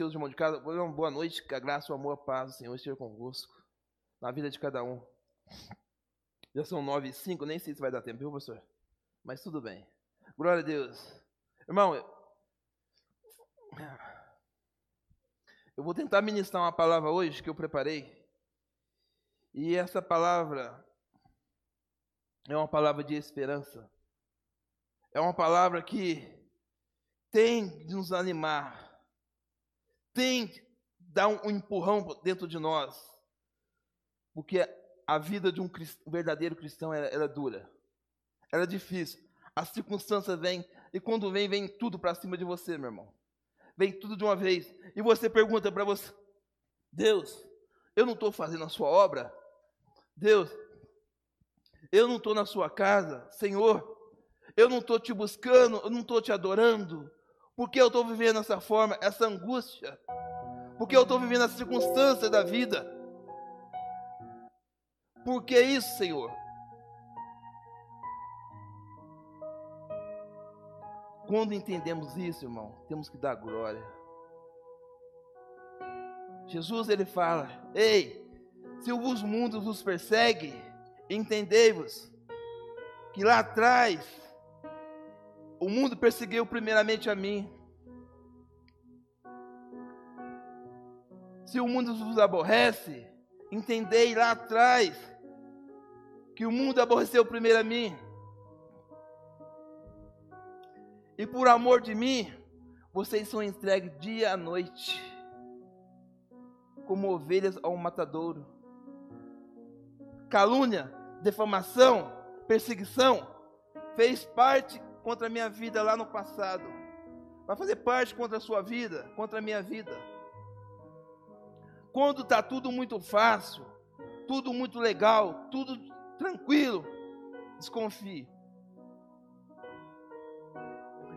Seus irmãos de casa, uma boa noite, que a graça, o amor, a paz do Senhor esteja convosco, na vida de cada um. Já são nove e cinco, nem sei se vai dar tempo, viu, pastor? Mas tudo bem. Glória a Deus. Irmão, eu, eu vou tentar ministrar uma palavra hoje que eu preparei. E essa palavra é uma palavra de esperança. É uma palavra que tem de nos animar, tem de dar um empurrão dentro de nós, porque a vida de um verdadeiro cristão ela é dura, ela é difícil. As circunstâncias vêm, e quando vem, vem tudo para cima de você, meu irmão. Vem tudo de uma vez. E você pergunta para você: Deus, eu não estou fazendo a sua obra? Deus, eu não estou na sua casa? Senhor, eu não estou te buscando, eu não estou te adorando? Porque eu estou vivendo essa forma, essa angústia? Porque eu estou vivendo as circunstâncias da vida? Por que isso, Senhor? Quando entendemos isso, irmão, temos que dar glória. Jesus ele fala: Ei, se os mundos os perseguem, entendei-vos que lá atrás o mundo perseguiu primeiramente a mim. Se o mundo vos aborrece, entendei lá atrás que o mundo aborreceu primeiro a mim. E por amor de mim, vocês são entregues dia a noite, como ovelhas ao matadouro. Calúnia, defamação, perseguição fez parte contra a minha vida lá no passado. Vai fazer parte contra a sua vida, contra a minha vida. Quando está tudo muito fácil, tudo muito legal, tudo tranquilo, desconfie.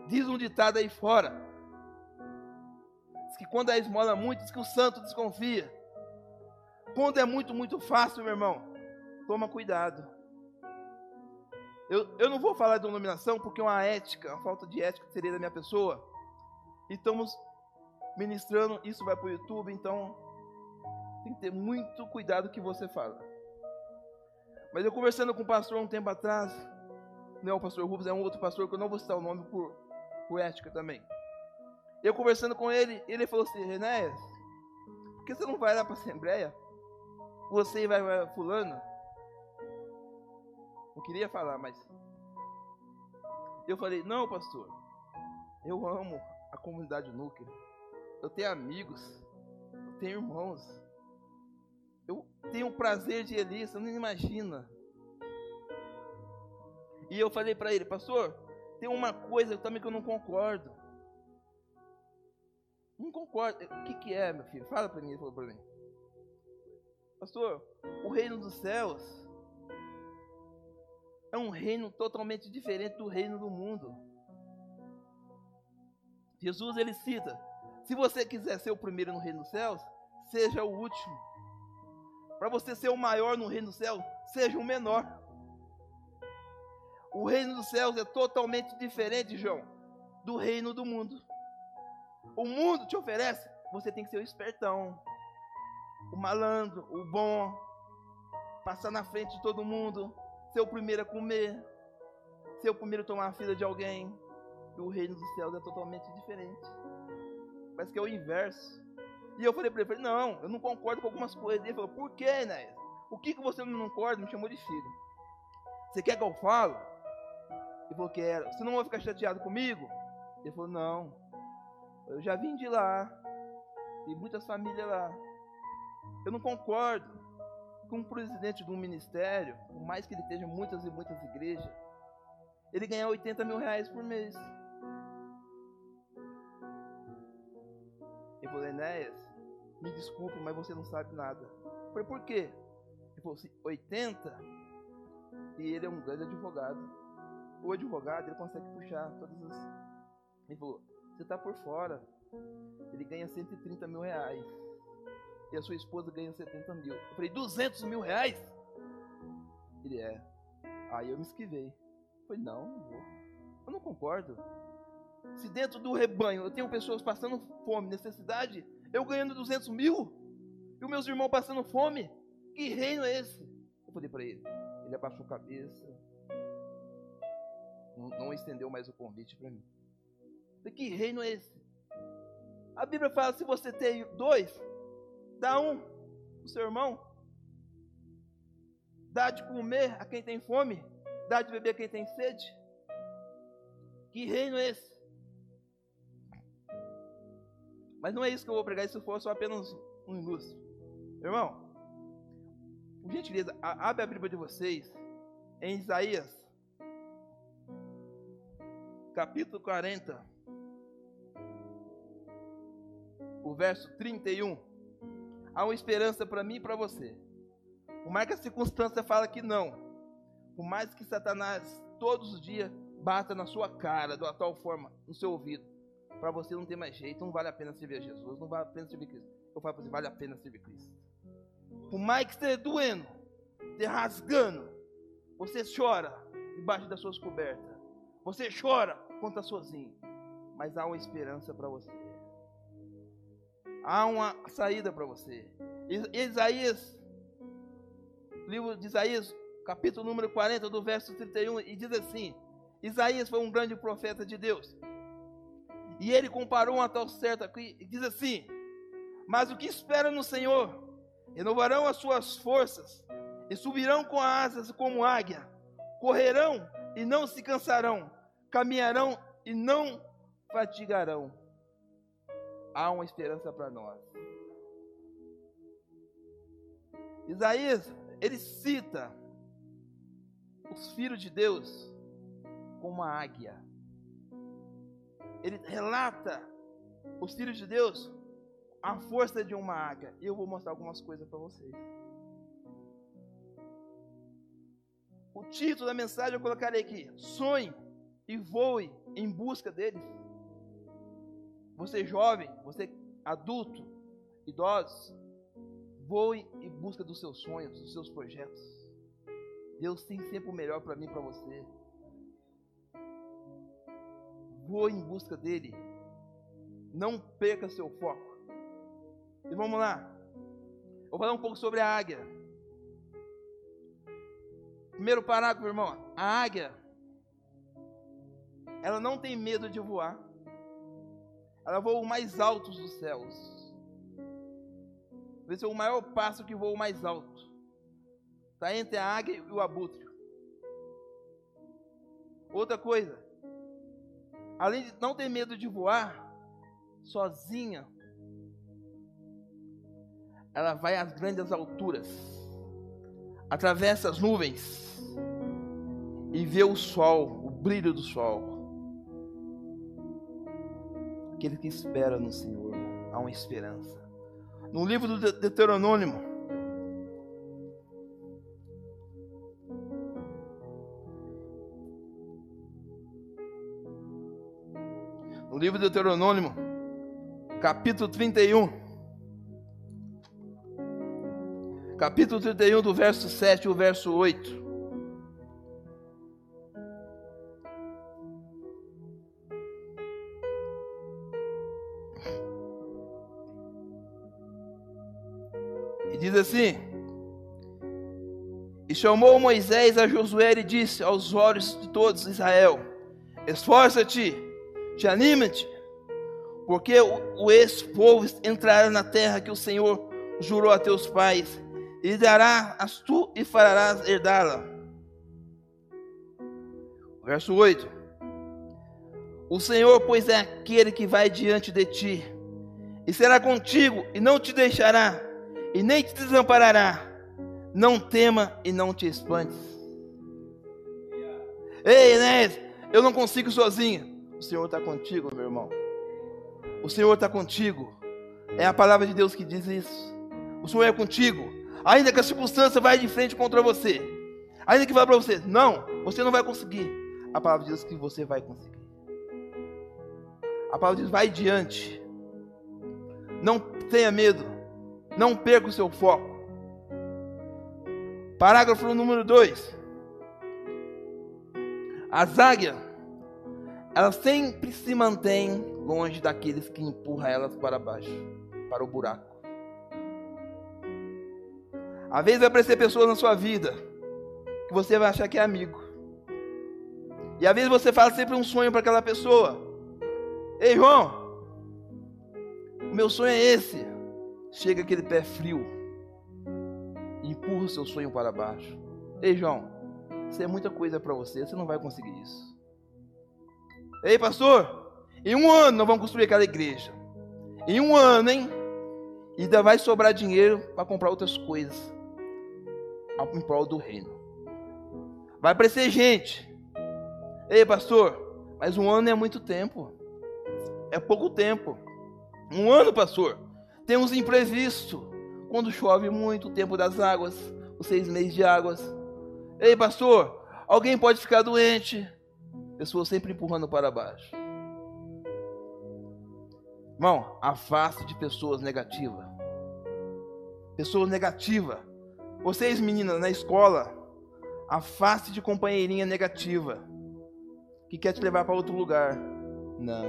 Diz um ditado aí fora. Diz que quando é esmola muito, diz que o santo desconfia. Quando é muito, muito fácil, meu irmão, toma cuidado. Eu, eu não vou falar de denominação porque é uma ética, uma falta de ética seria da minha pessoa. E estamos ministrando, isso vai para o YouTube, então tem que ter muito cuidado o que você fala. Mas eu conversando com o pastor um tempo atrás, não é o pastor Rubens, é um outro pastor que eu não vou citar o nome por, por ética também. Eu conversando com ele, ele falou assim: Renéas, por que você não vai lá para a Assembleia? Você vai, vai fulano? Não queria falar, mas. Eu falei: Não, pastor, eu amo a comunidade núclea. Eu tenho amigos, eu tenho irmãos. Eu tenho o prazer de Elias, você não imagina. E eu falei para ele, pastor, tem uma coisa também que eu não concordo. Não concordo. O que, que é, meu filho? Fala para mim, ele falou para mim. Pastor, o reino dos céus é um reino totalmente diferente do reino do mundo. Jesus ele cita: se você quiser ser o primeiro no reino dos céus, seja o último. Para você ser o maior no reino dos céus, seja o menor. O reino dos céus é totalmente diferente, João, do reino do mundo. O mundo te oferece, você tem que ser o espertão, o malandro, o bom, passar na frente de todo mundo, ser o primeiro a comer, ser o primeiro a tomar a fila de alguém. E o reino dos céus é totalmente diferente. Parece que é o inverso. E eu falei para ele, falei, não, eu não concordo com algumas coisas. Ele falou, por que, né? O que, que você não concorda? Me chamou de filho. Você quer que eu falo? Ele falou, quero. Você não vai ficar chateado comigo? Ele falou, não. Eu já vim de lá. Tem muitas famílias lá. Eu não concordo com um presidente de um ministério, por mais que ele esteja em muitas e muitas igrejas, ele ganha 80 mil reais por mês. Ele falou, Enéas, me desculpe, mas você não sabe nada. Eu falei, por quê? Ele falou assim, 80? E ele é um grande advogado. O advogado, ele consegue puxar todas as... Ele falou, você está por fora. Ele ganha 130 mil reais. E a sua esposa ganha 70 mil. Eu falei, 200 mil reais? Ele é. Aí eu me esquivei. Eu falei, não, não vou. Eu não concordo. Se dentro do rebanho eu tenho pessoas passando fome, necessidade, Eu ganhando 200 mil? E os meus irmãos passando fome? Que reino é esse? Eu falei para ele. Ele abaixou a cabeça. Não, não estendeu mais o convite para mim. Que reino é esse? A Bíblia fala: se você tem dois, dá um para o seu irmão. Dá de comer a quem tem fome. Dá de beber a quem tem sede. Que reino é esse? Mas não é isso que eu vou pregar, se for só apenas um ilustre. Irmão, por gentileza, abre a Bíblia de vocês em Isaías, capítulo 40, o verso 31. Há uma esperança para mim e para você. Por mais que a circunstância fala que não, por mais que Satanás todos os dias bata na sua cara de uma tal forma, no seu ouvido, para você não ter mais jeito, não vale a pena servir a Jesus, não vale a pena servir Cristo. Eu falo para você, vale a pena servir Cristo. Por mais que esteja doendo, esteja rasgando, você chora debaixo das suas cobertas. Você chora está sozinho. Mas há uma esperança para você. Há uma saída para você. Isaías, livro de Isaías, capítulo número 40, do verso 31, e diz assim: Isaías foi um grande profeta de Deus. E ele comparou uma tal certa aqui e diz assim: Mas o que espera no Senhor? Renovarão as suas forças e subirão com asas como águia, correrão e não se cansarão, caminharão e não fatigarão. Há uma esperança para nós. Isaías, ele cita os filhos de Deus como uma águia ele relata os filhos de Deus a força de uma águia. E eu vou mostrar algumas coisas para vocês. O título da mensagem eu colocarei aqui: Sonhe e voe em busca deles. Você jovem, você adulto, idosos, voe em busca dos seus sonhos, dos seus projetos. Deus tem sempre o melhor para mim para você voe em busca dele. Não perca seu foco. E vamos lá. Vou falar um pouco sobre a águia. Primeiro parágrafo, irmão. A águia, ela não tem medo de voar. Ela voa o mais alto dos céus. Esse é o maior passo que voa o mais alto. Está entre a águia e o abutre. Outra coisa, além de não ter medo de voar sozinha, ela vai às grandes alturas, atravessa as nuvens e vê o sol, o brilho do sol. Aquele que espera no Senhor, há uma esperança. No livro do Deuteronômio, livro de Deuteronômio, capítulo 31. Capítulo 31, do verso 7 ao verso 8. E diz assim: E chamou Moisés a Josué e disse aos olhos de todos Israel: Esforça-te te anima-te, porque o, ex-povo entrará na terra que o Senhor jurou a teus pais, e dará as tu e farás herdá-la. Verso 8: O Senhor, pois, é aquele que vai diante de ti, e será contigo, e não te deixará, e nem te desamparará. Não tema e não te espantes. Ei, Enéas, eu não consigo sozinho. O Senhor está contigo, meu irmão. O Senhor está contigo. É a palavra de Deus que diz isso. O Senhor é contigo. Ainda que a circunstância vá de frente contra você. Ainda que vá para você, não, você não vai conseguir. A palavra diz que você vai conseguir. A palavra diz: vai diante. Não tenha medo. Não perca o seu foco. Parágrafo número 2. As águias ela sempre se mantém longe daqueles que empurram elas para baixo, para o buraco. Às vezes vai aparecer pessoas na sua vida que você vai achar que é amigo. E às vezes você fala sempre um sonho para aquela pessoa. Ei, João, o meu sonho é esse. Chega aquele pé frio empurra o seu sonho para baixo. Ei, João, isso é muita coisa para você, você não vai conseguir isso. Ei, pastor, em um ano nós vamos construir aquela igreja. Em um ano, hein? E ainda vai sobrar dinheiro para comprar outras coisas em prol do reino. Vai aparecer gente. Ei, pastor, mas um ano é muito tempo. É pouco tempo. Um ano, pastor. Tem uns imprevistos. Quando chove muito, o tempo das águas, os seis meses de águas. Ei, pastor, alguém pode ficar doente. Pessoas sempre empurrando para baixo. Irmão, afaste de pessoas negativas. Pessoas negativas vocês, meninas, na escola, afaste de companheirinha negativa que quer te levar para outro lugar. Não.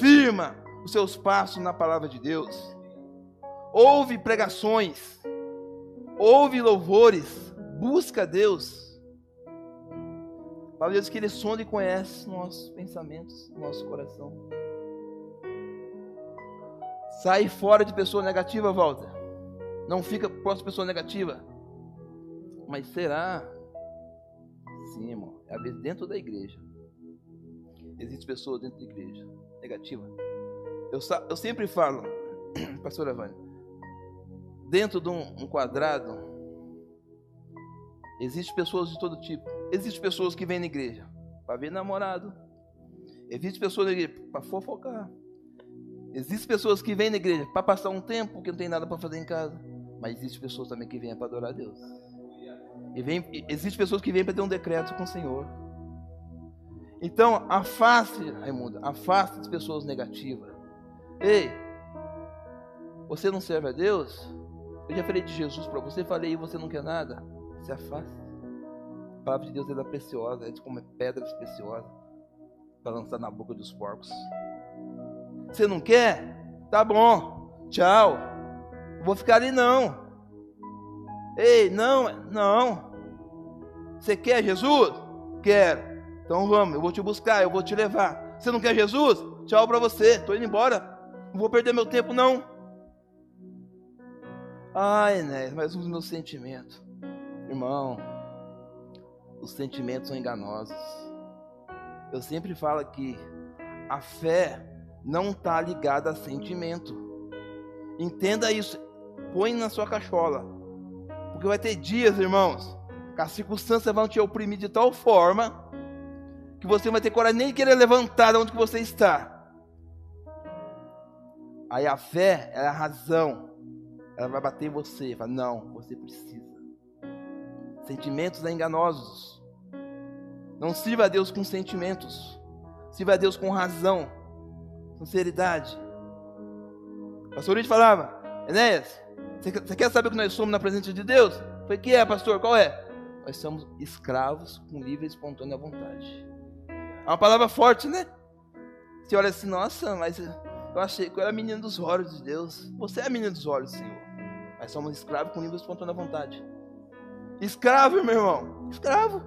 Firma os seus passos na palavra de Deus. Ouve pregações. Ouve louvores. Busca Deus. Para Deus que Ele sonda e conhece nossos pensamentos, nosso coração. Sai fora de pessoa negativa, Walter. Não fica próximo pessoa negativa. Mas será? Sim, irmão. É às vezes dentro da igreja. Existem pessoas dentro da igreja negativa. Eu, eu sempre falo, pastor Evane, dentro de um, um quadrado, existem pessoas de todo tipo. Existem pessoas que vêm na igreja para ver namorado. Existem pessoas na igreja para fofocar. Existem pessoas que vêm na igreja para passar um tempo que não tem nada para fazer em casa. Mas existem pessoas também que vêm para adorar a Deus. E vem, existem pessoas que vêm para ter um decreto com o Senhor. Então, afaste, Raimundo, afaste as pessoas negativas. Ei, você não serve a Deus? Eu já falei de Jesus para você, falei e você não quer nada. Se afaste. A palavra de Deus é preciosa, é como pedras preciosas para lançar na boca dos porcos. Você não quer? Tá bom. Tchau vou ficar ali não. Ei, não, não. Você quer Jesus? Quero. Então vamos, eu vou te buscar, eu vou te levar. Você não quer Jesus? Tchau para você, estou indo embora. Não vou perder meu tempo não. Ai, né, mas os meus sentimentos. Irmão, os sentimentos são enganosos. Eu sempre falo que a fé não está ligada a sentimento. Entenda isso põe na sua cachola. Porque vai ter dias, irmãos, que as circunstâncias vão te oprimir de tal forma que você vai ter coragem nem de querer levantar de onde você está. Aí a fé é a razão. Ela vai bater em você. Fala, não, você precisa. Sentimentos enganosos. Não sirva a Deus com sentimentos. Sirva a Deus com razão, sinceridade. O pastor Luiz falava, Enéas, você quer saber o que nós somos na presença de Deus? Foi que é, pastor? Qual é? Nós somos escravos com livre e espontânea vontade. É uma palavra forte, né? Você olha assim, nossa, mas eu achei que eu era menino dos olhos de Deus. Você é menino dos olhos, Senhor. Mas somos escravos com livre e espontânea vontade. Escravo, meu irmão. Escravo.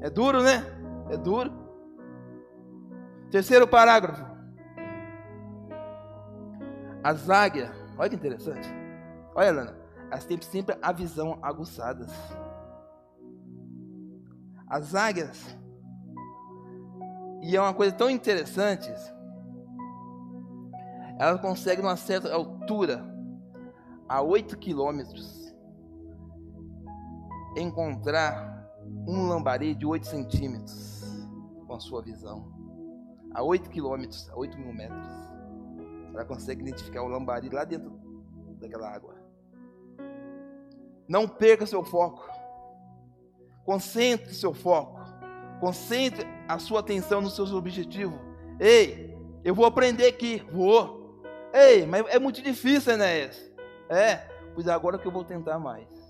É duro, né? É duro. Terceiro parágrafo. As águias Olha que interessante. Olha, Lana, elas têm sempre a visão aguçadas. As águias, e é uma coisa tão interessante, elas conseguem uma certa altura, a 8 quilômetros, encontrar um lambari de 8 centímetros com a sua visão. A 8 quilômetros, a 8 mil metros. Ela consegue identificar o lambari lá dentro daquela água. Não perca seu foco. Concentre seu foco. Concentre a sua atenção nos seus objetivos. Ei, eu vou aprender aqui. Vou. Ei, mas é muito difícil, Enéas. É, pois agora que eu vou tentar mais.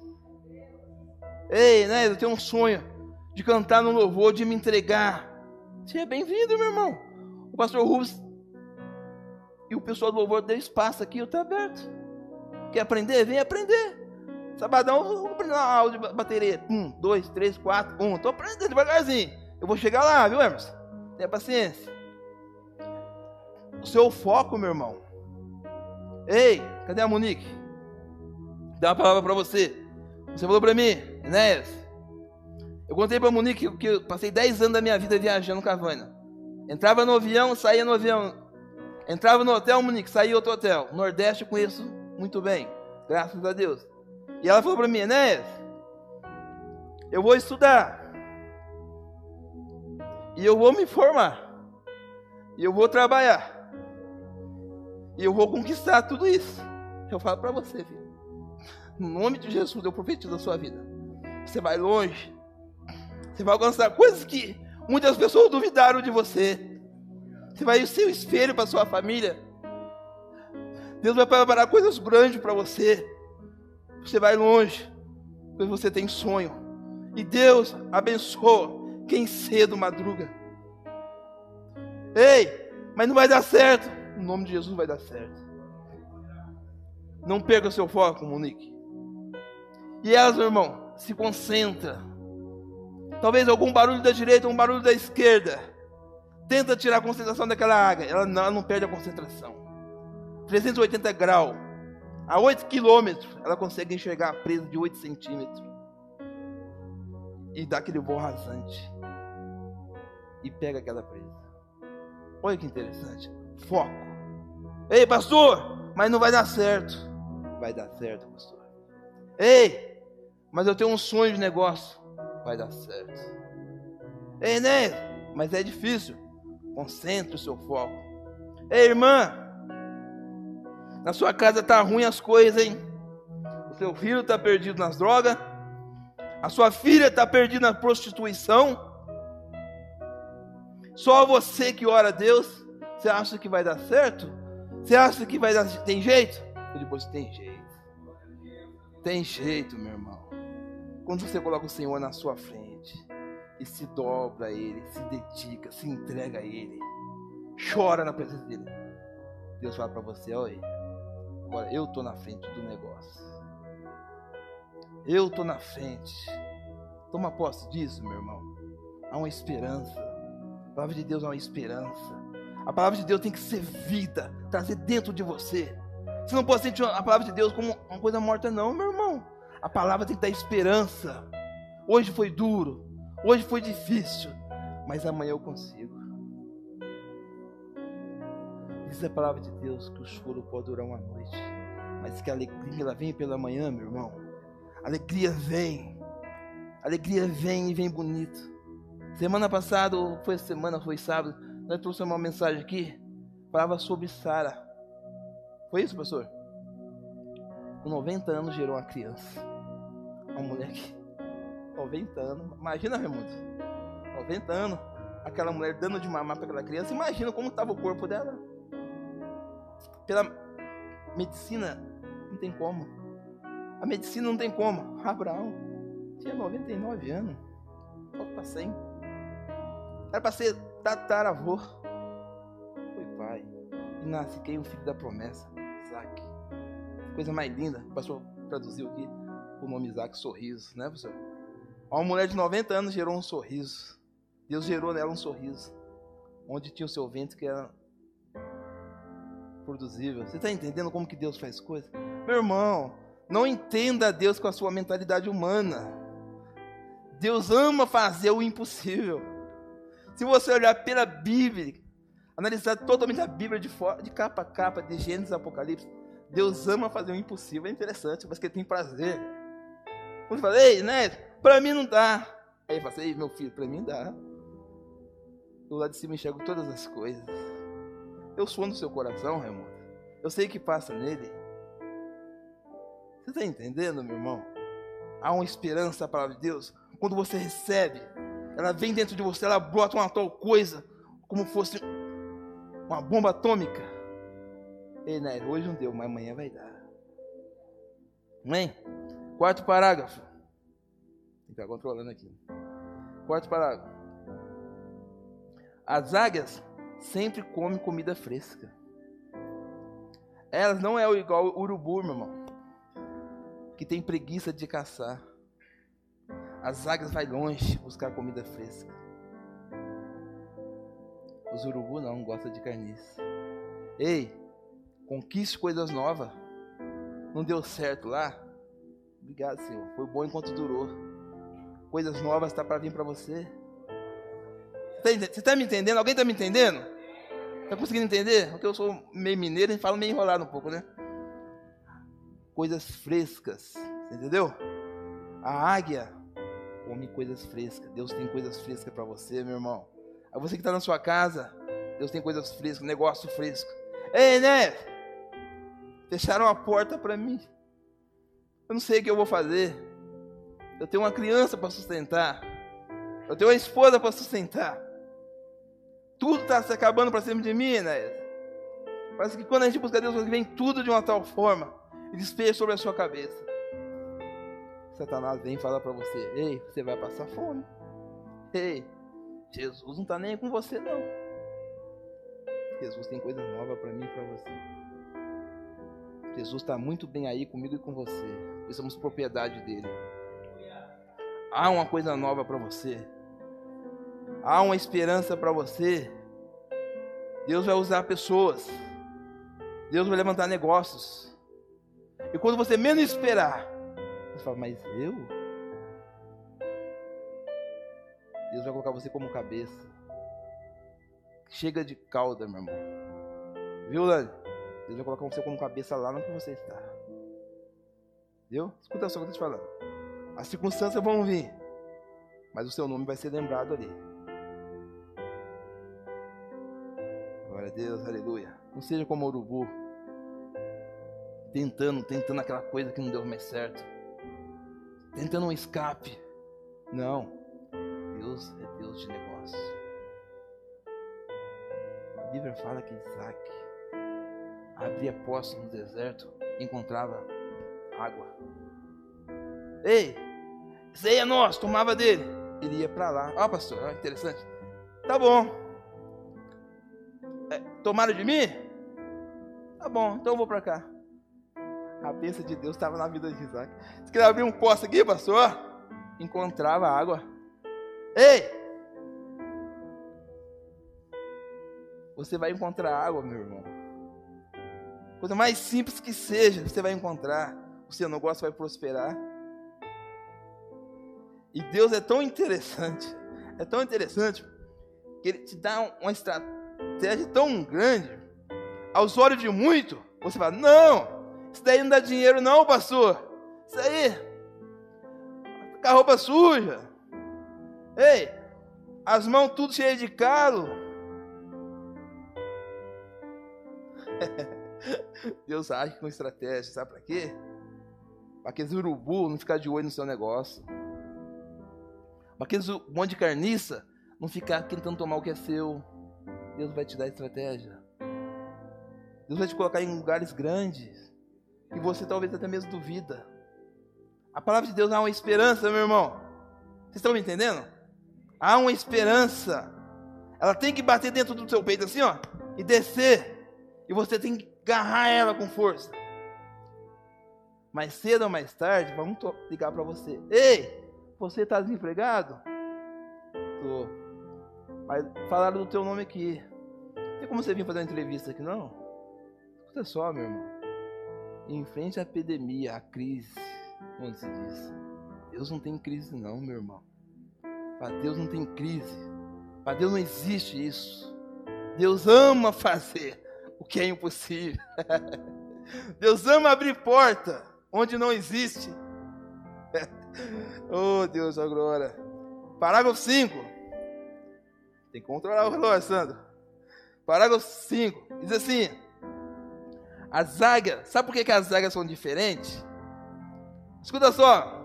Ei, Enéas, eu tenho um sonho de cantar no louvor, de me entregar. Seja bem-vindo, meu irmão. O pastor Rubens E o pessoal do louvor deu espaço aqui, eu estou aberto. Quer aprender? Vem aprender. Sabadão, vou aprender uma aula de bateria. Um, dois, três, quatro, um. Estou aprendendo devagarzinho. Eu vou chegar lá, viu, Emerson? Tenha paciência. O seu foco, meu irmão. Ei, cadê a Monique? Dá uma palavra para você. Você falou para mim, Enéas. Eu contei para Monique que eu passei 10 anos da minha vida viajando com a Vânia. Entrava no avião, saía no avião. Entrava no hotel, Monique, saía outro hotel. Nordeste eu conheço muito bem, graças a Deus. E ela falou para mim, Enéas, eu vou estudar. E eu vou me formar. E eu vou trabalhar. E eu vou conquistar tudo isso. Eu falo para você, filho. No nome de Jesus, eu profetizo a sua vida. Você vai longe. Você vai alcançar coisas que muitas pessoas duvidaram de você. Você vai ser o espelho para sua família. Deus vai preparar coisas grandes para você. Você vai longe, porque você tem sonho. E Deus abençoa quem cedo madruga. Ei, mas não vai dar certo. No nome de Jesus vai dar certo. Não perca o seu foco, Monique. E elas, meu irmão, se concentra. Talvez algum barulho da direita, um barulho da esquerda. Tenta tirar a concentração daquela águia. Ela não, ela não perde a concentração. 380 graus. A 8 quilômetros, ela consegue enxergar a presa de 8 centímetros. E dá aquele voo rasante. E pega aquela presa. Olha que interessante. Foco. Ei, pastor, mas não vai dar certo. Vai dar certo, pastor. Ei, mas eu tenho um sonho de negócio. Vai dar certo. Ei, né? Mas é difícil. Concentre o seu foco. Ei, irmã, na sua casa está ruim as coisas, hein? O seu filho está perdido nas drogas. A sua filha está perdida na prostituição. Só você que ora a Deus, você acha que vai dar certo? Você acha que vai dar tem jeito? Eu depois tem jeito. Tem jeito, meu irmão. Quando você coloca o Senhor na sua frente e se dobra a Ele, se dedica, se entrega a Ele, chora na presença dele. Deus fala para você, olha, agora eu tô na frente do negócio. Eu tô na frente. Toma posse disso, meu irmão. Há uma esperança. A palavra de Deus é uma esperança. A palavra de Deus tem que ser vida, trazer dentro de você. Você não pode sentir a palavra de Deus como uma coisa morta, não, meu irmão. A palavra tem que dar esperança. Hoje foi duro, hoje foi difícil, mas amanhã eu consigo. Diz a palavra de Deus que o choro pode durar uma noite, mas que a alegria ela vem pela manhã, meu irmão. A alegria vem, a alegria vem e vem bonito. Semana passada, ou foi semana, foi sábado, nós trouxemos uma mensagem aqui, falava sobre Sara. Foi isso, pastor? Com 90 anos gerou uma criança. Uma mulher que. 90 anos. Imagina, Raimundo. 90 anos. Aquela mulher dando de mamar para aquela criança. Imagina como estava o corpo dela. Pela medicina, não tem como. A medicina não tem como. Abraão tinha 99 anos. Falta para 100. Era para ser tataravô. Foi pai. E nasce quem? O filho da promessa, Isaac. Coisa mais linda. O pastor traduziu aqui o nome Isaac, sorriso, né, professor? Uma mulher de 90 anos gerou um sorriso. Deus gerou nela um sorriso. Onde tinha o seu ventre que era produzível. Você está entendendo como que Deus faz coisas? Meu irmão, não entenda Deus com a sua mentalidade humana. Deus ama fazer o impossível. Se você olhar pela Bíblia, analisar totalmente a Bíblia de, de capa a capa, de Gênesis a Apocalipse, Deus ama fazer o impossível. É interessante, mas que ele tem prazer. Quando fala, ei? Para mim não dá. Aí ele fala assim, meu filho, para mim dá. Eu lá de cima enxergo todas as coisas. Eu sou no seu coração, Raimundo. Eu sei o que passa nele. Você está entendendo, meu irmão? Há uma esperança para palavra de Deus. Quando você recebe, ela vem dentro de você, ela brota uma tal coisa, como fosse uma bomba atômica. Ei, né, hoje não deu, mas amanhã vai dar. Amém? Quarto parágrafo. Tem que controlando aqui. Quarto parágrafo. As águias sempre comem comida fresca. Elas não é igual o urubu, meu irmão, que tem preguiça de caçar. As águias vai longe buscar comida fresca. Os urubu não gostam de carniça. Ei, conquiste coisas novas. Não deu certo lá? Obrigado, Senhor. Foi bom enquanto durou. Coisas novas está para vir para você. Você está me entendendo? Alguém está me entendendo? Está conseguindo entender? Porque eu sou meio mineiro e falo meio enrolado um pouco, né? Coisas frescas. Entendeu? A águia come coisas frescas. Deus tem coisas frescas para você, meu irmão. A você que está na sua casa, Deus tem coisas frescas, negócio fresco. Ei, né? Fecharam a porta para mim. Eu não sei o que eu vou fazer. Eu tenho uma criança para sustentar. Eu tenho uma esposa para sustentar. Tudo está se acabando para cima de mim, né? Parece que quando a gente busca Deus, vem tudo de uma tal forma e despeja sobre a sua cabeça. Satanás vem falar para você: Ei, você vai passar fome. Ei, Jesus não está nem com você, não. Jesus tem coisa nova para mim e para você. Jesus está muito bem aí comigo e com você. Nós somos propriedade dele. Há uma coisa nova para você. Há uma esperança para você. Deus vai usar pessoas. Deus vai levantar negócios. E quando você menos esperar, você fala, mas eu? Deus vai colocar você como cabeça. Chega de cauda, meu irmão. Viu, Lani? Deus vai colocar você como cabeça lá que você está. Viu? Escuta só o que eu estou te falando. As circunstâncias vão vir, mas o seu nome vai ser lembrado ali. Glória a Deus, aleluia. Não seja como o urubu, tentando, tentando aquela coisa que não deu mais certo tentando um escape. Não. Deus é Deus de negócio. A Bíblia fala que Isaac abria poços no deserto encontrava água. Ei, isso aí é nosso, tomava dele. Ele ia para lá. Ó, oh, pastor, oh, interessante. Tá bom. É, tomaram de mim? Tá bom, então eu vou para cá. A bênção de Deus estava na vida de Isaac. Se queria abrir um poço aqui, pastor, encontrava água. Ei! Você vai encontrar água, meu irmão. Coisa mais simples que seja, você vai encontrar. O seu negócio vai prosperar. E Deus é tão interessante, é tão interessante, que Ele te dá uma estratégia tão grande. Aos olhos de muito, você fala: não, isso daí não dá dinheiro, não, pastor. Isso aí. Com a roupa suja. Ei, as mãos tudo cheias de calo. Deus age com estratégia, sabe para quê? Para aqueles urubu não ficar de olho no seu negócio. Para aqueles monte de carniça não ficar tentando tomar o que é seu. Deus vai te dar estratégia. Deus vai te colocar em lugares grandes que você talvez até mesmo duvida. A palavra de Deus há uma esperança, meu irmão. Vocês estão me entendendo? Há uma esperança. Ela tem que bater dentro do seu peito assim, ó, e descer. E você tem que agarrar ela com força. Mais cedo ou mais tarde, vamos ligar para você. Ei, você está desempregado? Tô. Mas falaram do teu nome aqui. Tem como você vir fazer uma entrevista aqui, não? Escuta só, meu irmão em frente à epidemia, à crise, como se diz. Deus não tem crise, não, meu irmão. Para Deus não tem crise. Para Deus não existe isso. Deus ama fazer o que é impossível. Deus ama abrir porta onde não existe. oh, Deus, a glória. Parágrafo 5. Tem que controlar o relógio, Sandro. Parágrafo 5. Diz assim: as águias, sabe por que, que as águias são diferentes? Escuta só.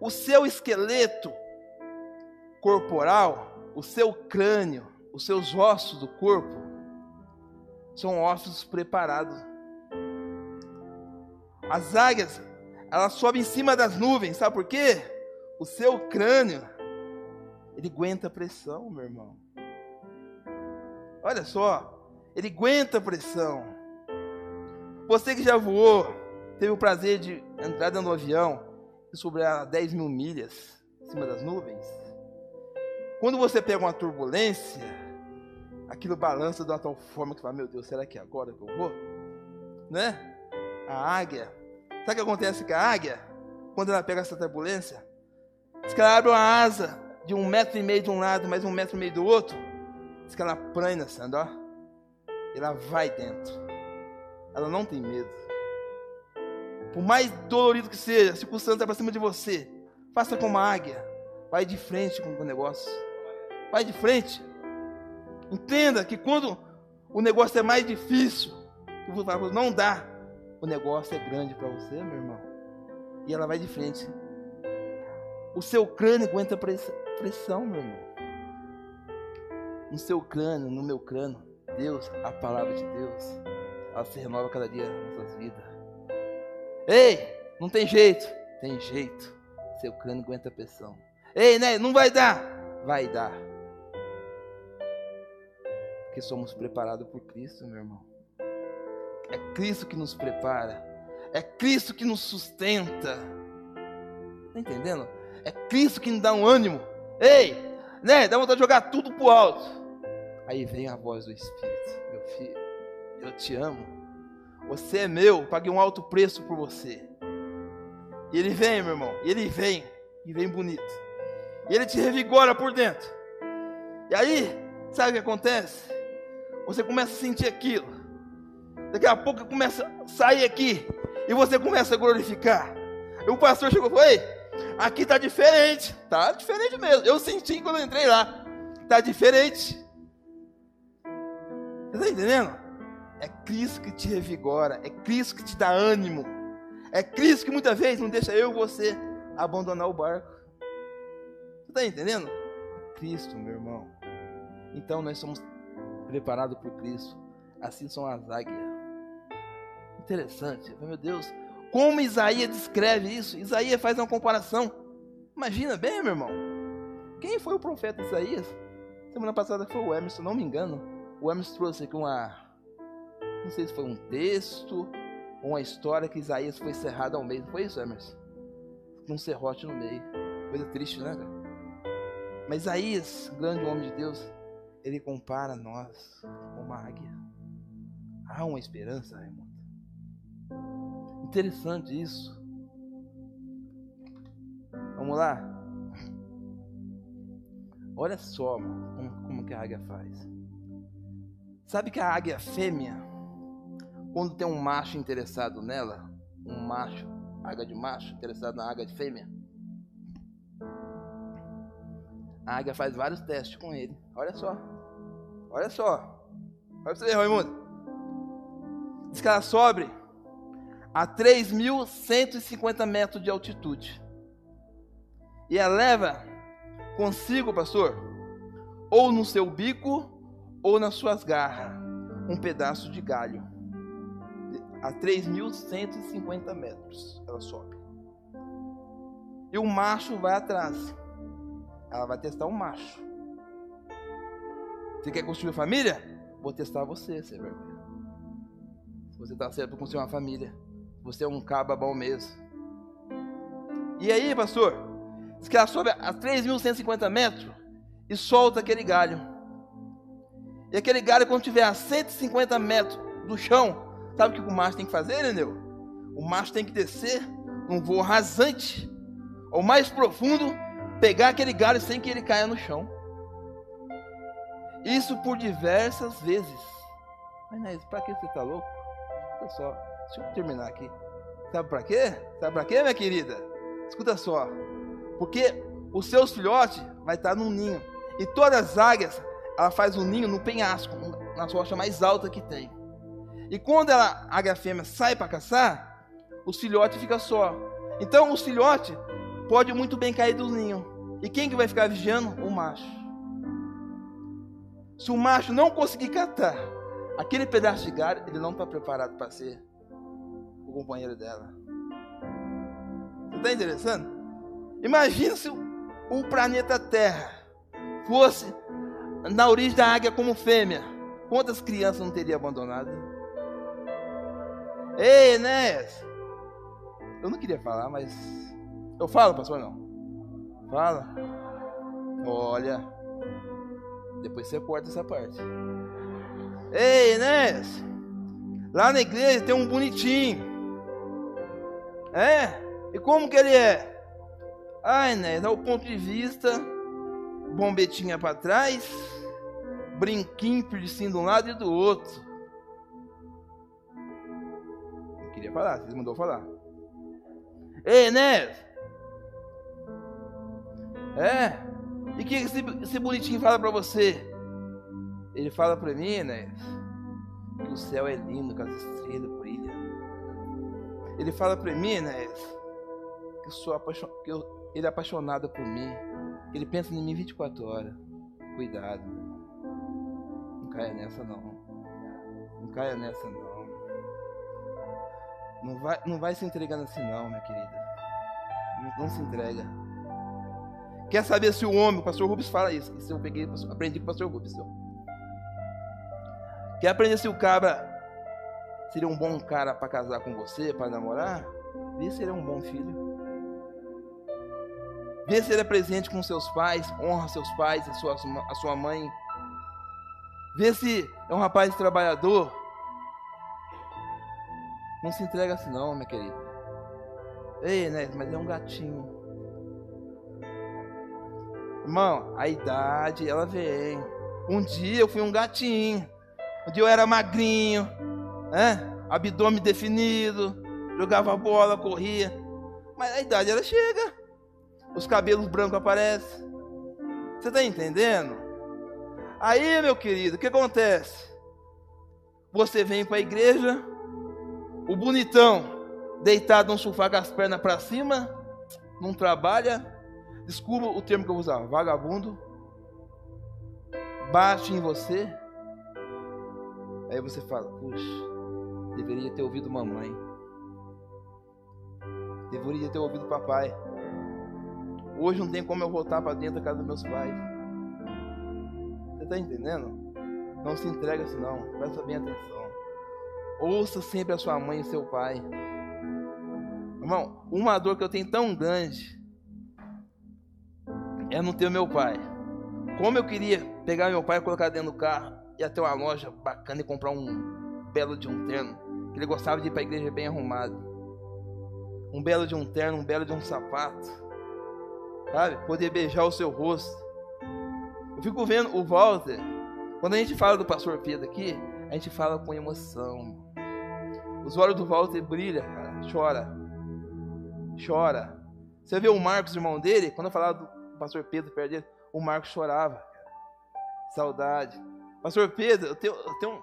O seu esqueleto corporal, o seu crânio, os seus ossos do corpo, são ossos preparados. As águias, elas sobem em cima das nuvens, sabe por quê? O seu crânio, ele aguenta pressão, meu irmão. Olha só, ele aguenta a pressão. Você que já voou, teve o prazer de entrar dentro do avião e sobrar 10 mil milhas em cima das nuvens. Quando você pega uma turbulência, aquilo balança de uma tal forma que fala, meu Deus, será que é agora que eu vou? Né? A águia. Sabe o que acontece com a águia? Quando ela pega essa turbulência? Diz que ela abre uma asa de um metro e meio de um lado, mais um metro e meio do outro. Diz que ela plana, Sandra, ó. Ela vai dentro. Ela não tem medo. Por mais dolorido que seja, a circunstância está para cima de você. Faça como a águia. Vai de frente com o negócio. Vai de frente. Entenda que quando o negócio é mais difícil, não dá, o negócio é grande para você, meu irmão. E ela vai de frente. O seu crânio aguenta pressão, meu irmão. No seu crânio, no meu crânio, Deus, a palavra de Deus, ela se renova cada dia nas nossas vidas. Ei, não tem jeito. Tem jeito. Seu crânio aguenta pressão. Ei, né? Não vai dar. Vai dar. Porque somos preparados por Cristo, meu irmão. É Cristo que nos prepara. É Cristo que nos sustenta. Tá entendendo? É Cristo que nos dá um ânimo. Ei, né? Dá vontade de jogar tudo pro alto. Aí vem a voz do Espírito. Meu filho, eu te amo. Você é meu, paguei um alto preço por você. E ele vem, meu irmão. E ele vem. E vem bonito. E ele te revigora por dentro. E aí, sabe o que acontece? Você começa a sentir aquilo. Daqui a pouco começa a sair aqui. E você começa a glorificar. E o pastor chegou e falou: Ei, Aqui está diferente. Tá diferente mesmo. Eu senti quando eu entrei lá. Está diferente. Você está entendendo? É Cristo que te revigora. É Cristo que te dá ânimo. É Cristo que muitas vezes não deixa eu e você abandonar o barco. Você está entendendo? Cristo, meu irmão. Então nós somos preparados por Cristo. Assim são as águias. Interessante. Meu Deus, como Isaías descreve isso? Isaías faz uma comparação. Imagina bem, meu irmão. Quem foi o profeta Isaías? Semana passada foi o Emerson, não me engano. O Emerson trouxe aqui uma. Não sei se foi um texto ou uma história que Isaías foi cerrado ao meio. Foi isso, Emerson? Com um serrote no meio. Coisa triste, né, cara? Mas Isaías, grande homem de Deus, ele compara nós com uma águia. Há uma esperança, irmão. Interessante isso. Vamos lá? Olha só como, como que a águia faz. Sabe que a águia fêmea, quando tem um macho interessado nela, um macho, águia de macho interessado na águia de fêmea, a águia faz vários testes com ele. Olha só. Olha só. Olha pra você ver, Raimundo. Diz que ela sobre a 3.150 metros de altitude. E ela leva consigo, pastor, ou no seu bico ou nas suas garras, um pedaço de galho. A 3.150 metros ela sobe. E o macho vai atrás. Ela vai testar o macho. Você quer construir família? Vou testar você, você vai ver. Se você está certo para construir uma família. Você é um caba bom mesmo. E aí, pastor? Diz que ela sobe a 3.150 metros e solta aquele galho. E aquele galho, quando tiver a 150 metros do chão, sabe o que o macho tem que fazer, entendeu? O macho tem que descer num voo rasante, ou mais profundo, pegar aquele galho sem que ele caia no chão. Isso por diversas vezes. Mas, Inês, para que você está louco? Olha só. Deixa eu terminar aqui. Sabe para quê? Sabe para quê, minha querida? Escuta só. Porque os seus filhotes vai estar num ninho. E todas as águias, ela faz um ninho no penhasco, na rocha mais alta que tem. E quando ela, a águia fêmea sai para caçar, os filhotes ficam só. Então os filhotes pode muito bem cair do ninho. E quem que vai ficar vigiando? O macho. Se o macho não conseguir catar aquele pedaço de galho, ele não está preparado para ser companheiro dela. Você está interessando? Imagina se o planeta Terra fosse na origem da águia como fêmea. Quantas crianças não teria abandonado? Ei, Enéas! Eu não queria falar, mas. Eu falo, pastor, não. Fala. Olha. Depois você corta essa parte. Ei, Enéas! Lá na igreja tem um bonitinho. É? E como que ele é? Né? Dá o ponto de vista, bombetinha para trás, brinquinho piercing de um lado e do outro. Não queria falar, vocês mandou falar. Ei, né? É? E o que esse, esse bonitinho fala para você? Ele fala para mim, né? Que o céu é lindo, que as estrelas brilham. Ele fala para mim, né? Que, sou apaixon... que eu... ele é apaixonado por mim. Ele pensa em mim 24 horas. Cuidado. Não caia nessa não. Não caia nessa não. Não vai, não vai se entregando assim não, minha querida. Não, não se entrega. Quer saber se o homem, o pastor Rubens fala isso. Isso eu peguei, aprendi com o pastor Rubens. Quer aprender se o cabra seria um bom cara para casar com você, para namorar, vê se ele é um bom filho. Vê se ele é presente com seus pais, honra seus pais, a sua, a sua mãe. Vê se é um rapaz trabalhador. Não se entrega assim não, minha querida. Ei, né? Mas é um gatinho. Irmão, a idade, ela vem. Um dia eu fui um gatinho. Um dia eu era magrinho né? abdômen definido, jogava bola, corria. Mas a idade ela chega, os cabelos brancos aparecem. Você está entendendo? Aí, meu querido, o que acontece? Você vem para a igreja, o bonitão, deitado no sofá com as pernas para cima, não trabalha. Desculpa o termo que eu vou usar, vagabundo. Bate em você. Aí você fala, puxa, Deveria ter ouvido mamãe. Deveria ter ouvido papai. Hoje não tem como eu voltar para dentro da casa dos meus pais. Você está entendendo? Não se entrega assim não. Presta bem atenção. Ouça sempre a sua mãe e seu pai. Irmão, uma dor que eu tenho tão grande é não ter meu pai. Como eu queria pegar meu pai colocar dentro do carro e até uma loja bacana e comprar um belo de um terno. Ele gostava de ir para a igreja bem arrumado. Um belo de um terno, um belo de um sapato. Sabe? Poder beijar o seu rosto. Eu fico vendo o Walter. Quando a gente fala do pastor Pedro aqui, a gente fala com emoção. Os olhos do Walter brilham, cara. Chora. Chora. Você vê o Marcos, irmão dele, quando eu falava do pastor Pedro perto dele, o Marcos chorava. Saudade. Pastor Pedro, eu tenho, eu tenho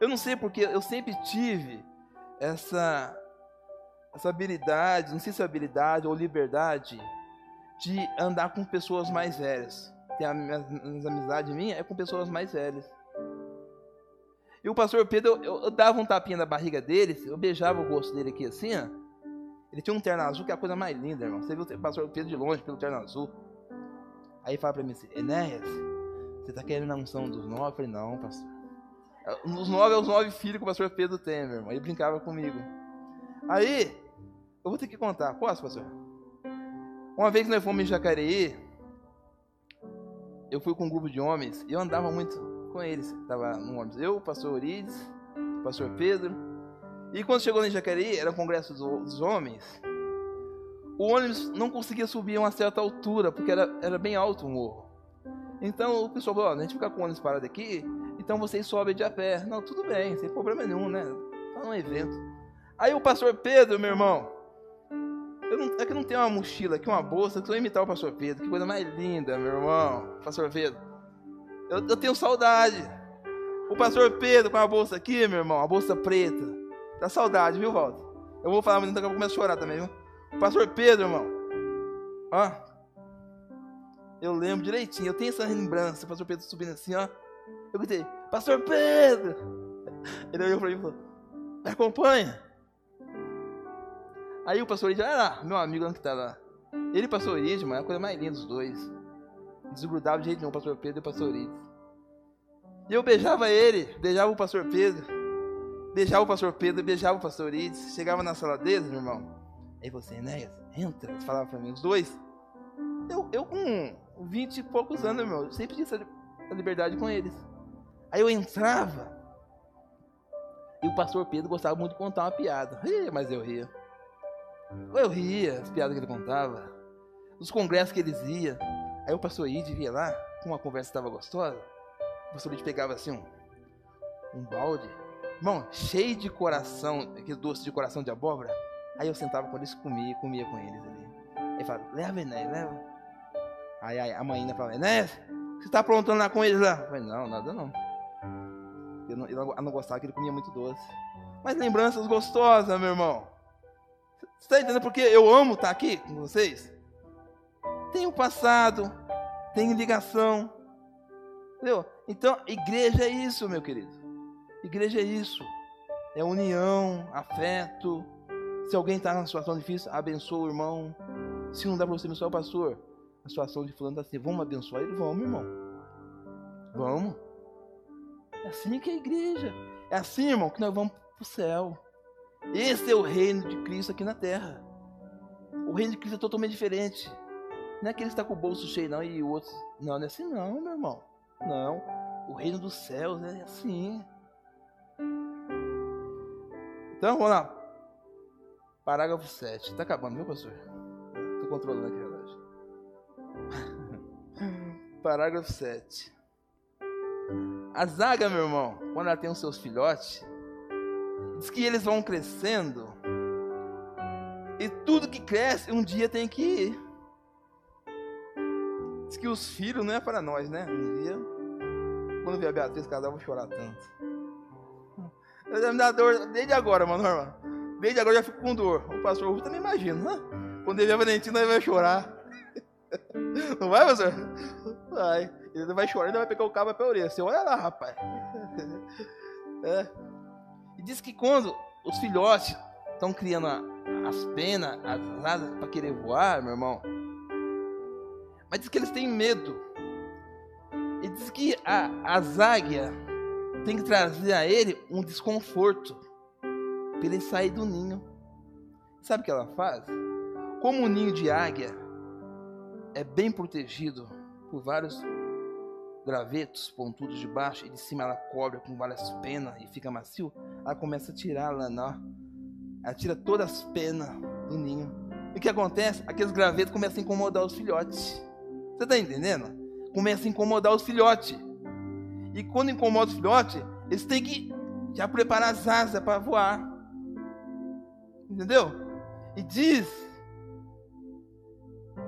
eu não sei porque eu sempre tive essa essa habilidade, não sei se é habilidade ou liberdade de andar com pessoas mais velhas. Tem a minha, amizade minha é com pessoas mais velhas. E o pastor Pedro, eu, eu, dava um tapinha na barriga dele, eu beijava o rosto dele aqui assim, ó. Ele tinha um terno azul que é a coisa mais linda, irmão. Você viu o pastor Pedro de longe pelo terno azul. Aí fala para mim assim, Enéas, você tá querendo a unção dos nove? Eu falei, não, pastor. Os nove é os nove filhos que o pastor Pedro tem, meu irmão. Ele brincava comigo. Aí, eu vou ter que contar. Posso, pastor? Uma vez que nós fomos em Jacareí, eu fui com um grupo de homens e eu andava muito com eles. Estava no ônibus. Eu, o pastor Orides, o pastor Pedro. E quando chegou em Jacareí, era o congresso dos homens. O ônibus não conseguia subir a uma certa altura, porque era, era bem alto o morro. Então o pessoal falou: a gente fica com o ônibus parado aqui, então vocês sobem de a pé. Não, tudo bem, sem problema nenhum, né? Tá num evento. Aí o pastor Pedro, meu irmão, não, é que não tem uma mochila aqui, uma bolsa, que eu imitar o pastor Pedro. Que coisa mais linda, meu irmão. Pastor Pedro. Eu, eu tenho saudade. O pastor Pedro com a bolsa aqui, meu irmão, a bolsa preta. Dá saudade, viu, Walter? Eu vou falar, mas daqui eu começo a chorar também, viu? Pastor Pedro, irmão. Ó. Eu lembro direitinho, eu tenho essa lembrança. Pastor Pedro subindo assim, ó. Eu gritei, Pastor Pedro! Ele olhou para mim e falou, me acompanha. Aí o pastor olha lá, meu amigo que está lá. Ele e pastor Edson, é a coisa mais linda dos dois. Desgrudava de jeito nenhum o pastor Pedro e o pastor Edson. E eu beijava ele, beijava o pastor Pedro. beijava o pastor Pedro, beijava o pastor Ides, chegava na sala deles, meu irmão. Aí você, Enéas, entra, eles falavam para mim, os dois. Eu, eu com vinte e poucos anos, meu irmão, sempre tinha essa liberdade com eles. Aí eu entrava, e o pastor Pedro gostava muito de contar uma piada. mas eu ria. Eu ria, as piadas que ele contava. Os congressos que eles iam. Aí o pastor Ide via lá, com uma conversa estava gostosa. O pastor Ide pegava assim um, um balde. Irmão, cheio de coração, aquele doce de coração de abóbora. Aí eu sentava com eles comia, comia com eles ali. Aí falava, leva, Enéas, leva. Aí, aí a mãe falava, Enéas, você está aprontando lá com eles lá? Eu falei, não, nada não. Eu não, eu não gostava que ele comia muito doce. Mas lembranças gostosas, meu irmão. Você está entendendo porque eu amo estar aqui com vocês? Tem o passado, tem ligação. Entendeu? Então, igreja é isso, meu querido. Igreja é isso. É união, afeto. Se alguém está numa situação difícil, abençoa o irmão. Se não dá para você abençoar o pastor, a situação de fulano está assim, vamos abençoar ele? Vamos, irmão. Vamos. É assim que é a igreja. É assim, irmão, que nós vamos para o céu. Esse é o reino de Cristo aqui na terra. O reino de Cristo é totalmente diferente. Não é que ele está com o bolso cheio, não, e o outro. Não, não é assim, não, meu irmão. Não. O reino dos céus é assim. Então, vamos lá. Parágrafo 7. Está acabando, meu pastor? Estou controlando aqui relógio. Parágrafo 7. A zaga, meu irmão, quando ela tem os seus filhotes, diz que eles vão crescendo. E tudo que cresce, um dia tem que ir. Diz que os filhos não é para nós, né? Um dia, quando vier a Beatriz casar, eu vou chorar tanto. Eu me dá dor desde agora, mano, irmão. Desde agora eu já fico com dor. O pastor Rufo também imagina, né? Quando ele vier a Valentina, ele vai chorar. Não vai, pastor? Vai. Ele vai chorar, ainda vai pegar o cabo para a orelha. Você olha lá, rapaz. É. E diz que quando os filhotes estão criando as penas, as asas para querer voar, meu irmão. Mas diz que eles têm medo. E diz que a, a águia tem que trazer a ele um desconforto para ele sair do ninho. Sabe o que ela faz? Como o ninho de águia é bem protegido por vários gravetos pontudos de baixo e de cima ela cobre com várias penas e fica macio, ela começa a tirar lá, não. Ela tira todas as penas do ninho. E o que acontece? Aqueles gravetos começam a incomodar os filhotes. Você está entendendo? Começa a incomodar os filhotes. E quando incomoda os filhotes, eles têm que já preparar as asas para voar. Entendeu? E diz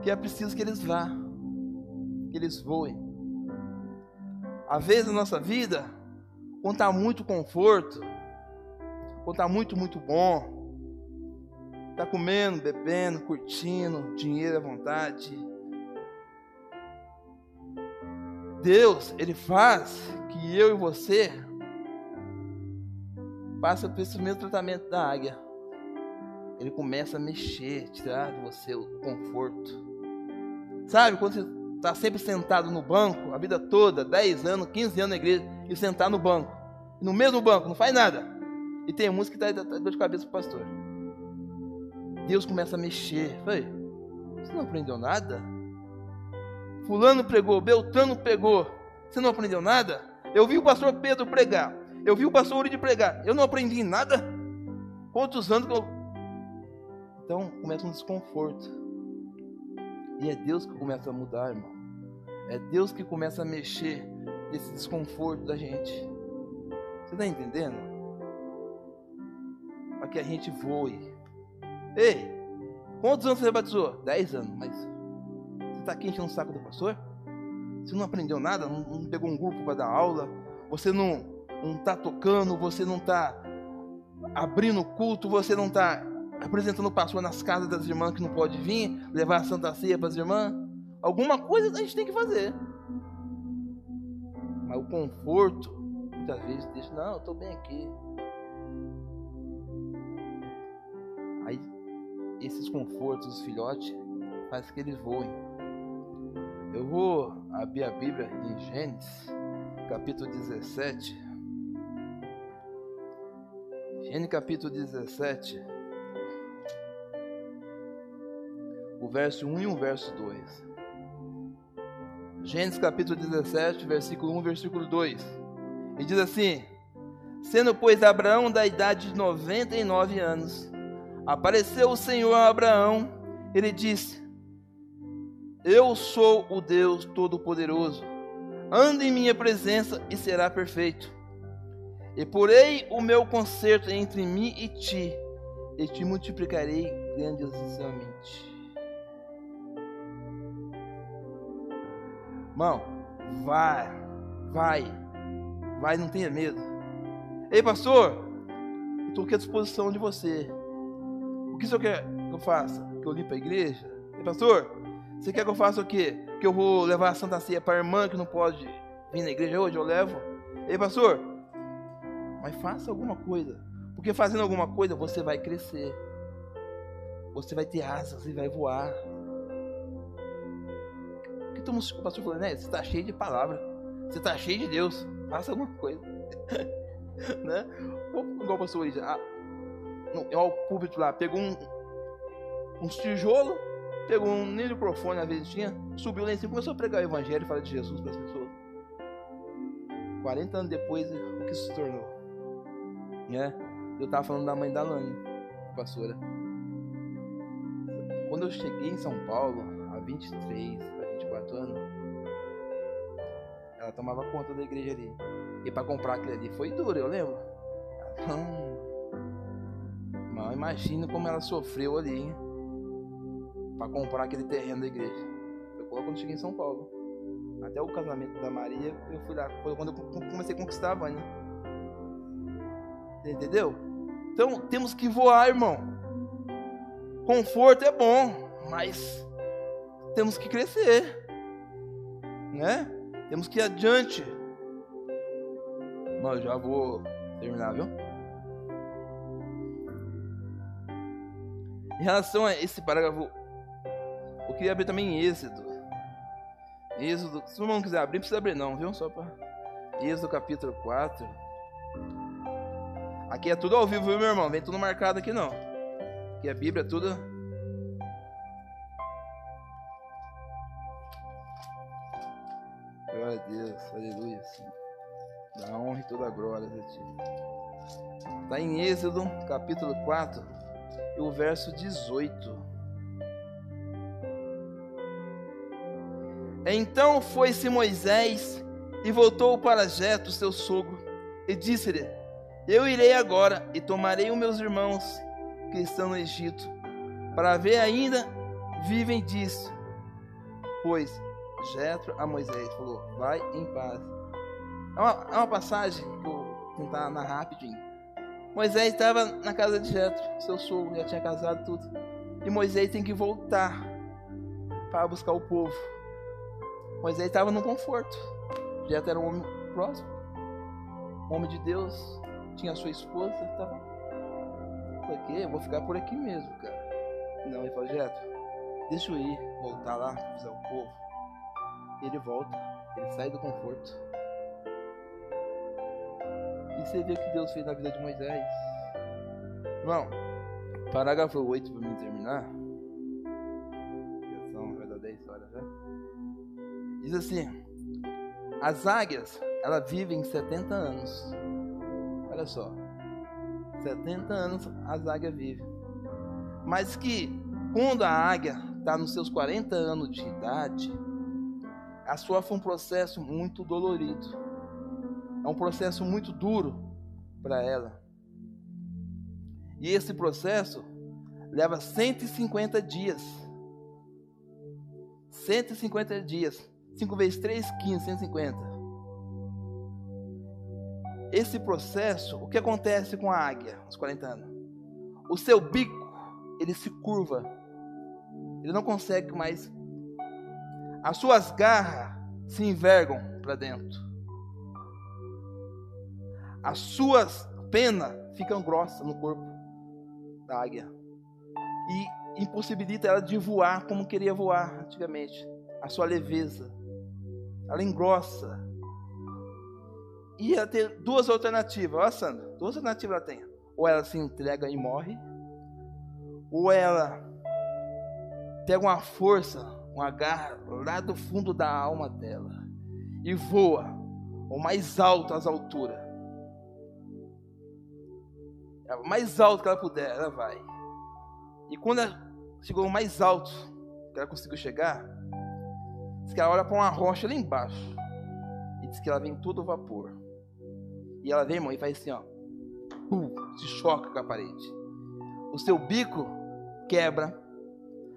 que é preciso que eles vá, que eles voem. Às vezes na nossa vida, quando está muito conforto, quando está muito, muito bom, está comendo, bebendo, curtindo, dinheiro à vontade. Deus, Ele faz que eu e você passe por esse mesmo tratamento da águia. Ele começa a mexer, tirar de você o conforto. Sabe, quando você está sempre sentado no banco a vida toda, 10 anos, 15 anos na igreja, e sentar no banco, no mesmo banco, não faz nada. E tem música que dá dor de cabeça para o pastor. Deus começa a mexer. Falei, você não aprendeu nada? Fulano pregou, Beltrano pregou. Você não aprendeu nada? Eu vi o pastor Pedro pregar. Eu vi o pastor Uri pregar. Eu não aprendi nada. Quantos anos que eu. Então começa um desconforto. E é Deus que começa a mudar, irmão. É Deus que começa a mexer nesse desconforto da gente. Você está entendendo? Para que a gente voe. Ei, quantos anos você batizou? Dez anos, mas você está aqui enchendo o saco do pastor? Você não aprendeu nada? Não, não pegou um grupo para dar aula? Você não está tocando? Você não está abrindo culto? Você não está apresentando pastor nas casas das irmãs que não pode vir, levar a Santa Ceia para as irmãs. Alguma coisa a gente tem que fazer. Mas o conforto, muitas vezes, deixa, não, eu estou bem aqui. Aí, esses confortos dos filhotes, faz que eles voem. Eu vou abrir a Bíblia em Gênesis, capítulo 17. Gênesis capítulo 17, o verso 1 e o verso 2. Gênesis capítulo 17, versículo 1, versículo 2. E diz assim: Sendo, pois, Abraão da idade de 99 anos, apareceu o Senhor a Abraão, ele disse: Eu sou o Deus Todo-Poderoso, anda em minha presença e será perfeito. E porei o meu conserto entre mim e ti, e te multiplicarei grandiosamente. Irmão, vai, vai, vai, não tenha medo. Ei, pastor, estou aqui à disposição de você. O que o senhor quer que eu faça? Que eu limpe a igreja? Ei, pastor, você quer que eu faça o quê? Que eu vou levar a Santa Ceia para a irmã que não pode vir na igreja hoje? Eu levo. Ei, pastor, mas faça alguma coisa. Porque fazendo alguma coisa você vai crescer. Você vai ter asas e vai voar que todo o pastor falou, né? Você está cheio de palavra. Você está cheio de Deus. Faça alguma coisa. né? Igual o pastor Luiz. Ah, é o púlpito lá. Pegou um, uns tijolos. Pegou um microfone, às vezes tinha. Subiu lá em cima começou a pregar o evangelho e falar de Jesus para as pessoas. 40 anos depois, o que se tornou? Né? Eu estava falando da mãe da Lani, pastora. Quando eu cheguei em São Paulo, há 23, 24 anos, ela tomava conta da igreja ali. E para comprar aquilo ali foi duro, eu lembro. Não, imagina como ela sofreu ali para comprar aquele terreno da igreja. Foi quando cheguei em São Paulo. Até o casamento da Maria, eu fui lá. Foi quando eu comecei a conquistar a Vânia. Entendeu? Então temos que voar, irmão. Conforto é bom, mas temos que crescer né? Temos que ir adiante. Mas já vou terminar, viu? Em relação a esse parágrafo, eu queria abrir também Êxodo. Êxodo, se o irmão quiser abrir, não precisa abrir não, viu? Só para Êxodo capítulo 4. Aqui é tudo ao vivo, viu, meu irmão? Vem tudo marcado aqui não. Aqui a Bíblia é tudo Deus, aleluia. Da honra e toda a glória a ti. Está em Êxodo, capítulo 4, e o verso 18. Então foi-se Moisés e voltou para Jeto, seu sogro, e disse-lhe: Eu irei agora e tomarei os meus irmãos que estão no Egito, para ver ainda vivem disso, pois Jetro a Moisés falou: Vai em paz. É uma, é uma passagem que eu vou tentar narrar rapidinho. Moisés estava na casa de Jetro, seu sogro, já tinha casado tudo. E Moisés tem que voltar para buscar o povo. Moisés estava no conforto. Jetro era um homem próximo, um homem de Deus, tinha sua esposa, estava. Quê? Eu vou ficar por aqui mesmo, cara. Não, ele falou, Jetro, deixa eu ir, voltar lá, avisar o povo ele volta, ele sai do conforto. E você vê o que Deus fez na vida de Moisés. Irmão, parágrafo 8 para mim terminar. São, vai dar 10 horas, né? Diz assim: As águias, elas vivem 70 anos. Olha só. 70 anos as águias vivem. Mas que quando a águia está nos seus 40 anos de idade, a sua foi um processo muito dolorido. É um processo muito duro para ela. E esse processo leva 150 dias. 150 dias. 5 vezes 3, 15, 150. Esse processo, o que acontece com a águia aos 40 anos? O seu bico, ele se curva. Ele não consegue mais as suas garras se envergam para dentro. As suas penas ficam grossas no corpo da águia. E impossibilita ela de voar como queria voar antigamente. A sua leveza. Ela engrossa. E ela tem duas alternativas. Olha, Sandra, duas alternativas ela tem. ou ela se entrega e morre, ou ela pega uma força, uma garra lá do fundo da alma dela e voa o mais alto às alturas. É o mais alto que ela puder, ela vai. E quando ela chegou o mais alto que ela conseguiu chegar, diz que ela olha para uma rocha lá embaixo e diz que ela vem todo vapor. E ela vem, irmão, e faz assim, ó. se choca com a parede. O seu bico quebra.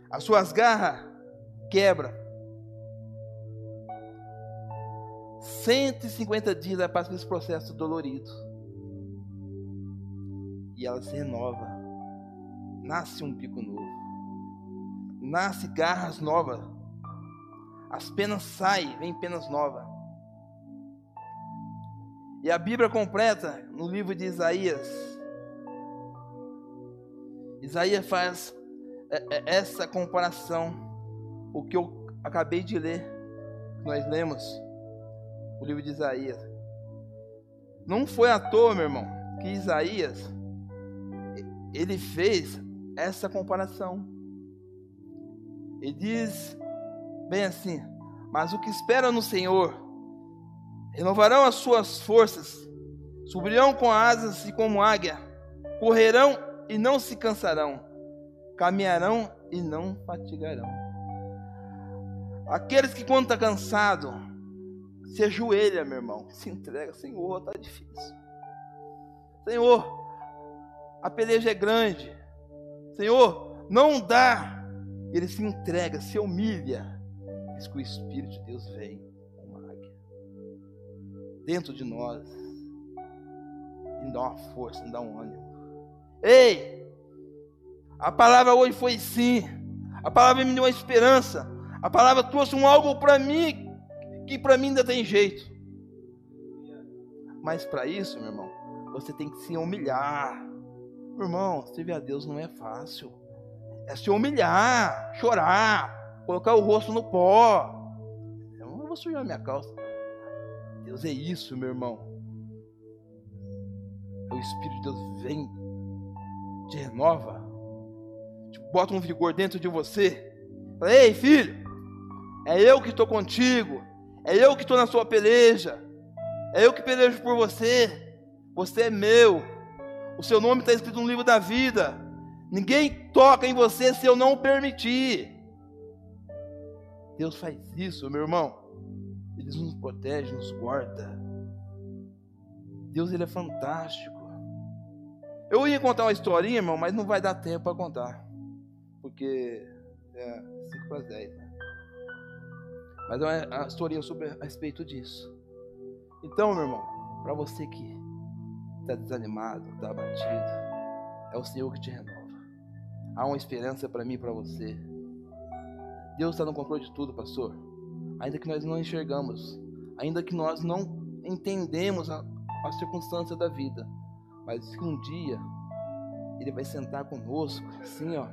As suas garras quebra. 150 dias ela passa nesse processo dolorido. E ela se renova. Nasce um bico novo. Nasce garras novas. As penas saem, vem penas novas. E a Bíblia completa no livro de Isaías. Isaías faz é, é, essa comparação, o que eu acabei de ler, nós lemos, o livro de Isaías. Não foi à toa, meu irmão, que Isaías ele fez essa comparação. Ele diz bem assim: Mas o que espera no Senhor renovarão as suas forças, subirão com asas e como águia, correrão e não se cansarão, caminharão e não fatigarão. Aqueles que quando está cansado, se ajoelha, meu irmão, se entrega, Senhor, está difícil. Senhor, a peleja é grande. Senhor, não dá. Ele se entrega, se humilha. Diz que o Espírito de Deus vem dentro de nós e dá uma força, dá um ânimo. Ei! A palavra hoje foi sim. A palavra me deu uma esperança. A palavra trouxe um algo para mim que para mim ainda tem jeito. Mas para isso, meu irmão, você tem que se humilhar. Meu irmão, servir a Deus não é fácil. É se humilhar, chorar, colocar o rosto no pó. Eu não vou sujar minha calça. Deus é isso, meu irmão. O Espírito de Deus vem, te renova, te bota um vigor dentro de você. Fala, Ei, filho, é eu que estou contigo, é eu que estou na sua peleja, é eu que pelejo por você. Você é meu, o seu nome está escrito no livro da vida. Ninguém toca em você se eu não permitir. Deus faz isso, meu irmão. Ele nos protege, nos guarda. Deus ele é fantástico. Eu ia contar uma historinha, irmão, mas não vai dar tempo para contar. Porque é 5 para 10. Mas é uma historinha sobre a respeito disso. Então, meu irmão, para você que está desanimado, está abatido, é o Senhor que te renova. Há uma esperança para mim e para você. Deus está no controle de tudo, pastor ainda que nós não enxergamos, ainda que nós não entendemos a, a circunstância da vida, mas que um dia ele vai sentar conosco, assim, ó,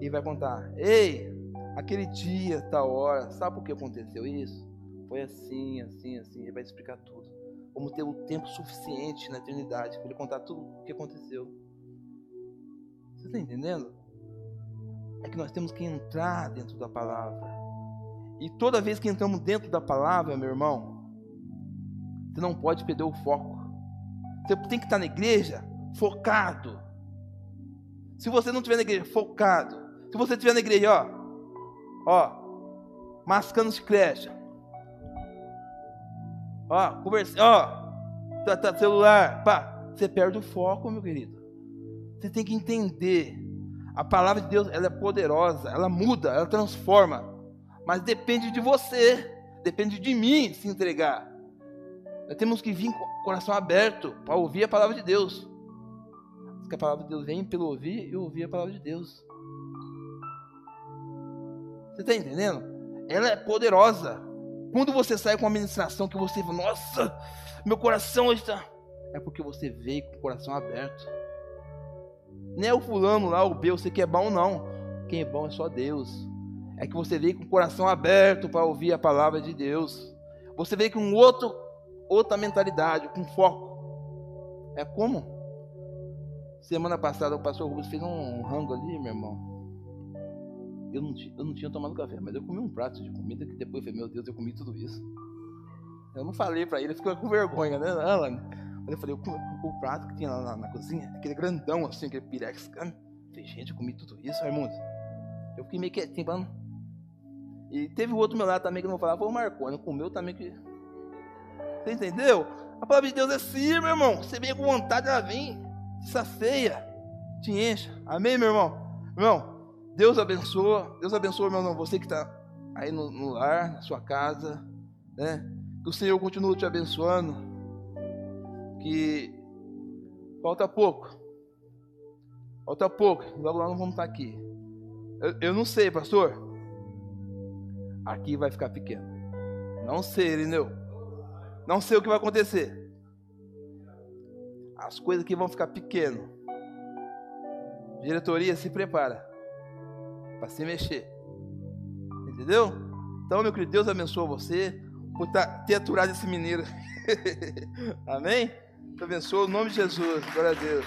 e vai contar: Ei, aquele dia, tal hora, sabe por que aconteceu isso? Foi assim, assim, assim. Ele vai explicar tudo. Vamos ter o tempo suficiente na eternidade para ele contar tudo o que aconteceu. Você está entendendo? É que nós temos que entrar dentro da palavra. E toda vez que entramos dentro da palavra, meu irmão, você não pode perder o foco. Você tem que estar na igreja focado. Se você não estiver na igreja focado, se você estiver na igreja, ó, ó, mascando chiclete, ó, conversa, ó, tá, tá, celular, pá, você perde o foco, meu querido. Você tem que entender. A palavra de Deus, ela é poderosa, ela muda, ela transforma. Mas depende de você, depende de mim se entregar. Nós temos que vir com o coração aberto para ouvir a palavra de Deus. Porque a palavra de Deus vem pelo ouvir e ouvir a palavra de Deus. Você está entendendo? Ela é poderosa. Quando você sai com uma ministração que você fala, nossa, meu coração está. É porque você veio com o coração aberto. Nem é o fulano lá, o B, você que é bom, não. Quem é bom é só Deus é que você veio com o coração aberto para ouvir a palavra de Deus. Você veio com outro, outra mentalidade, com foco. É como? Semana passada o pastor Rubens fez um rango ali, meu irmão. Eu não, eu não tinha tomado café, mas eu comi um prato de comida que depois eu falei, meu Deus, eu comi tudo isso. Eu não falei para ele, ficou com vergonha, né, Alan? Mas eu falei, o, o prato que tinha lá na, na, cozinha, aquele grandão assim, aquele pirex. Eu falei, gente, eu comi tudo isso, irmão. Eu fiquei meio quietinho, falando. E teve o outro meu lado também que não falava, foi o Marconi, comeu também que. Você entendeu? A palavra de Deus é sim, meu irmão. Você vem com vontade, ela vem, se sacia, te enche. Amém, meu irmão? Irmão, Deus abençoa, Deus abençoa, meu irmão, você que está aí no, no lar, na sua casa, né? Que o Senhor continue te abençoando. Que falta pouco. Falta pouco. Logo lá nós vamos estar aqui. Eu, eu não sei, pastor. Aqui vai ficar pequeno. Não sei, Irineu. Não sei o que vai acontecer. As coisas aqui vão ficar pequeno. Diretoria, se prepara para se mexer. Entendeu? Então, meu querido, Deus abençoe você por ter aturado esse mineiro. Amém? Deus abençoe o nome de Jesus. Glória a Deus.